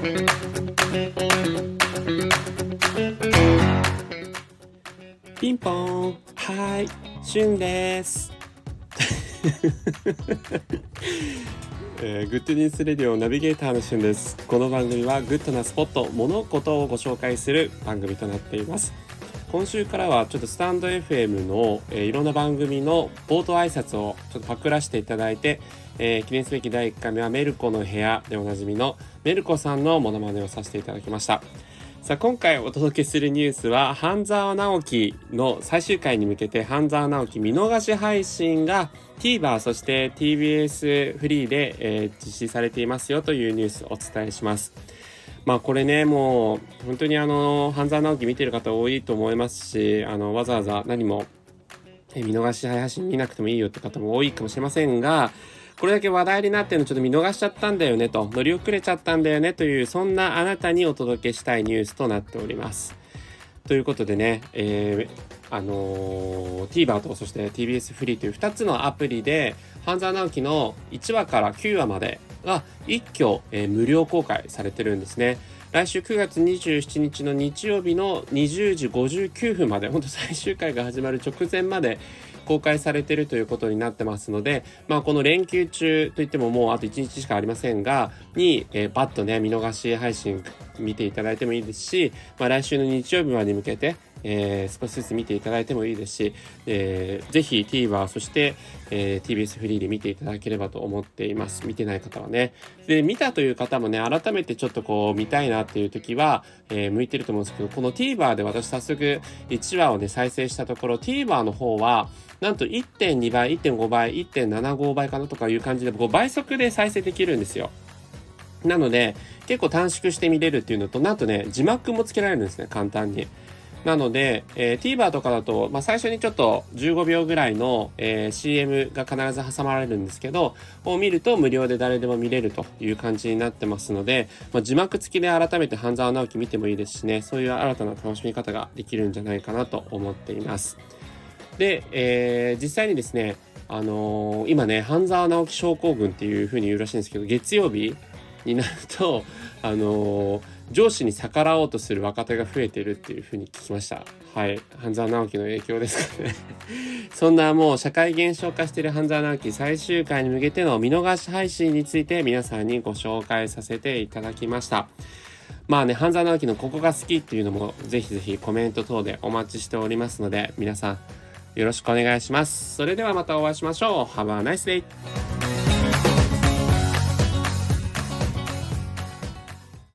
ピンポーン。はいしゅんです。えー、グッドニュースレディオナビゲーターのしゅんです。この番組はグッドなスポット物事をご紹介する番組となっています。今週からはちょっとスタンド FM の、えー、いろんな番組の冒頭挨拶をちょっとパクらせていただいて、えー、記念すべき第1回目はメルコの部屋でおなじみのメルコさんのモノマネをさせていただきましたさあ今回お届けするニュースは半沢直樹の最終回に向けて半沢直樹見逃し配信が TVer そして TBS フリーで、えー、実施されていますよというニュースをお伝えします。まあこれねもう本当にあの半沢直樹見てる方多いと思いますしあのわざわざ何も見逃し配信見なくてもいいよって方も多いかもしれませんがこれだけ話題になってるのちょっと見逃しちゃったんだよねと、乗り遅れちゃったんだよねという、そんなあなたにお届けしたいニュースとなっております。ということでね、えー、あのー、TVer とそして TBS フリーという2つのアプリで、半沢直樹の1話から9話までが一挙、えー、無料公開されてるんですね。来週9月27日の日曜日の20時59分まで、本当最終回が始まる直前まで、公開されてるということになってますので、まあ、この連休中といってももうあと1日しかありませんが、に、えー、パッとね、見逃し配信見ていただいてもいいですし、まあ、来週の日曜日までに向けて、えー、少しずつ見ていただいてもいいですし、えー、ぜひ TVer そして、えー、TBS フリーで見ていただければと思っています。見てない方はね。で見たという方もね改めてちょっとこう見たいなっていう時は、えー、向いてると思うんですけどこの TVer で私早速1話をね再生したところ TVer の方はなんと1.2倍1.5倍1.75倍かなとかいう感じでこう倍速で再生できるんですよ。なので結構短縮して見れるっていうのとなんとね字幕もつけられるんですね簡単に。なので、えー、TVer とかだと、まあ、最初にちょっと15秒ぐらいの、えー、CM が必ず挟まれるんですけど、を見ると無料で誰でも見れるという感じになってますので、まあ、字幕付きで改めて半沢直樹見てもいいですしね、そういう新たな楽しみ方ができるんじゃないかなと思っています。で、えー、実際にですね、あのー、今ね、半沢直樹症候群っていう風に言うらしいんですけど、月曜日になると、あのー上司に逆らおうとする若手が増えてるっていうふうに聞きました。はい。半沢直樹の影響ですかね そんなもう社会現象化している半沢直樹最終回に向けての見逃し配信について皆さんにご紹介させていただきました。まあね、半沢直樹のここが好きっていうのもぜひぜひコメント等でお待ちしておりますので皆さんよろしくお願いします。それではまたお会いしましょう。Have a nice day!